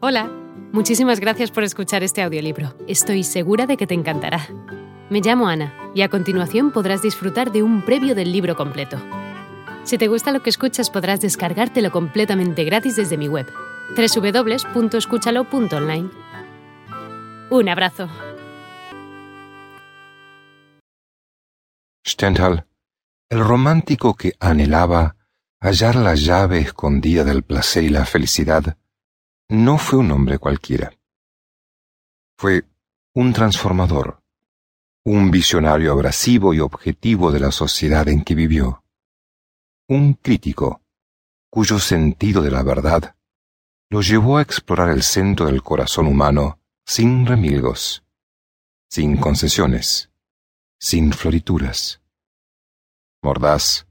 Hola, muchísimas gracias por escuchar este audiolibro. Estoy segura de que te encantará. Me llamo Ana y a continuación podrás disfrutar de un previo del libro completo. Si te gusta lo que escuchas podrás descargártelo completamente gratis desde mi web, www.escúchalo.online. Un abrazo. Stendhal, el romántico que anhelaba hallar la llave escondida del placer y la felicidad, no fue un hombre cualquiera. Fue un transformador, un visionario abrasivo y objetivo de la sociedad en que vivió, un crítico cuyo sentido de la verdad lo llevó a explorar el centro del corazón humano sin remilgos, sin concesiones, sin florituras. Mordaz,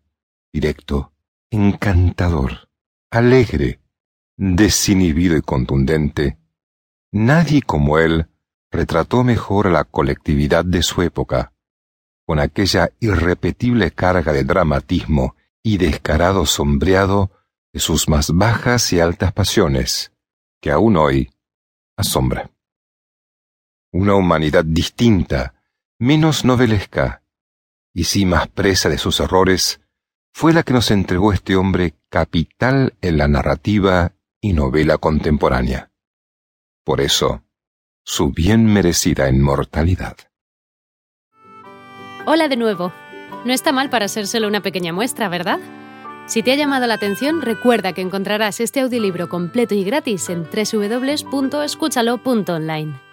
directo, encantador, alegre, desinhibido y contundente, nadie como él retrató mejor a la colectividad de su época, con aquella irrepetible carga de dramatismo y descarado sombreado de sus más bajas y altas pasiones, que aún hoy asombra. Una humanidad distinta, menos novelesca, y sí más presa de sus errores, fue la que nos entregó este hombre capital en la narrativa y novela contemporánea. Por eso, su bien merecida inmortalidad. Hola de nuevo. No está mal para ser solo una pequeña muestra, ¿verdad? Si te ha llamado la atención, recuerda que encontrarás este audiolibro completo y gratis en www.escúchalo.online.